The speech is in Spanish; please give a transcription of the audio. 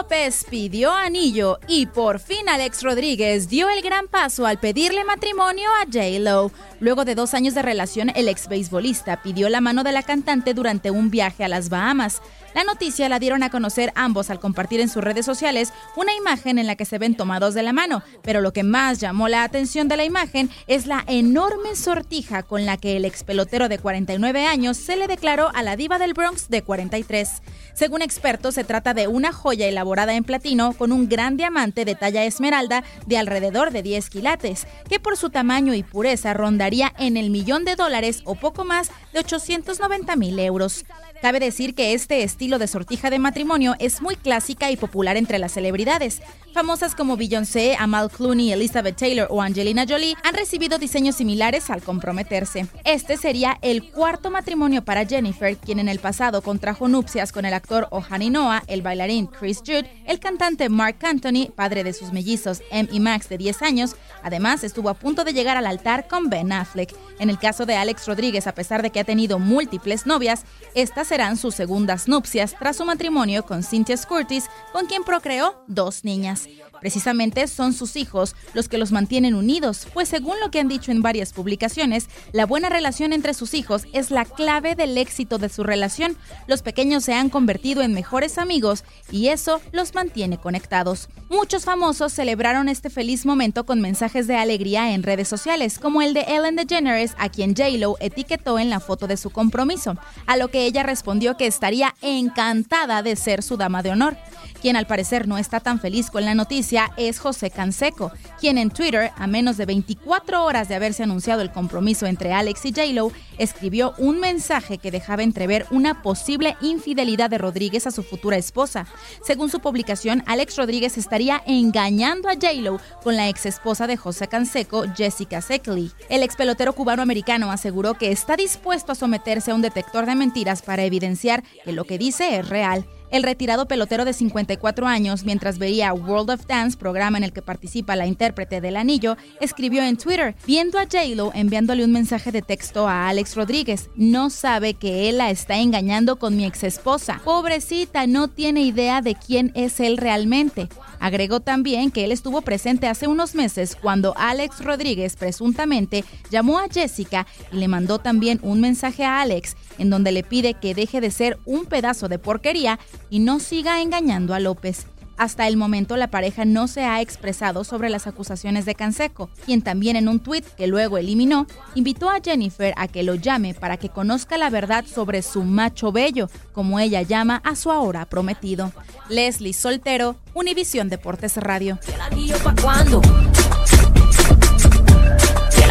López pidió anillo y por fin Alex Rodríguez dio el gran paso al pedirle matrimonio a J-Lo. Luego de dos años de relación, el ex beisbolista pidió la mano de la cantante durante un viaje a las Bahamas. La noticia la dieron a conocer ambos al compartir en sus redes sociales una imagen en la que se ven tomados de la mano, pero lo que más llamó la atención de la imagen es la enorme sortija con la que el ex pelotero de 49 años se le declaró a la diva del Bronx de 43. Según expertos, se trata de una joya elaborada en platino con un gran diamante de talla esmeralda de alrededor de 10 quilates, que por su tamaño y pureza rondaría en el millón de dólares o poco más de 890 mil euros. Cabe decir que este estilo de sortija de matrimonio es muy clásica y popular entre las celebridades. Famosas como Beyoncé, Amal Clooney, Elizabeth Taylor o Angelina Jolie han recibido diseños similares al comprometerse. Este sería el cuarto matrimonio para Jennifer, quien en el pasado contrajo nupcias con el actor Ohani Noah, el bailarín Chris Jude, el cantante Mark Anthony, padre de sus mellizos Em y Max de 10 años. Además, estuvo a punto de llegar al altar con Ben Affleck. En el caso de Alex Rodríguez, a pesar de que ha tenido múltiples novias, estas serán sus segundas nupcias tras su matrimonio con Cynthia Curtis, con quien procreó dos niñas. Precisamente son sus hijos los que los mantienen unidos, pues según lo que han dicho en varias publicaciones, la buena relación entre sus hijos es la clave del éxito de su relación. Los pequeños se han convertido en mejores amigos y eso los mantiene conectados. Muchos famosos celebraron este feliz momento con mensajes de alegría en redes sociales, como el de Ellen DeGeneres, a quien J-Lo etiquetó en la de su compromiso, a lo que ella respondió que estaría encantada de ser su dama de honor. Quien al parecer no está tan feliz con la noticia es José Canseco, quien en Twitter, a menos de 24 horas de haberse anunciado el compromiso entre Alex y J-Lo, escribió un mensaje que dejaba entrever una posible infidelidad de Rodríguez a su futura esposa. Según su publicación, Alex Rodríguez estaría engañando a J-Lo con la ex esposa de José Canseco, Jessica Seckley. El ex pelotero cubano-americano aseguró que está dispuesto a someterse a un detector de mentiras para evidenciar que lo que dice es real. El retirado pelotero de 54 años, mientras veía World of Dance, programa en el que participa la intérprete del anillo, escribió en Twitter, viendo a J-Lo enviándole un mensaje de texto a Alex Rodríguez. No sabe que él la está engañando con mi ex esposa. Pobrecita, no tiene idea de quién es él realmente. Agregó también que él estuvo presente hace unos meses cuando Alex Rodríguez presuntamente llamó a Jessica y le mandó también un mensaje a Alex en donde le pide que deje de ser un pedazo de porquería y no siga engañando a López. Hasta el momento la pareja no se ha expresado sobre las acusaciones de Canseco, quien también en un tuit que luego eliminó, invitó a Jennifer a que lo llame para que conozca la verdad sobre su macho bello, como ella llama a su ahora prometido. Leslie Soltero, Univisión Deportes Radio. ¿El anillo pa' cuándo? ¿El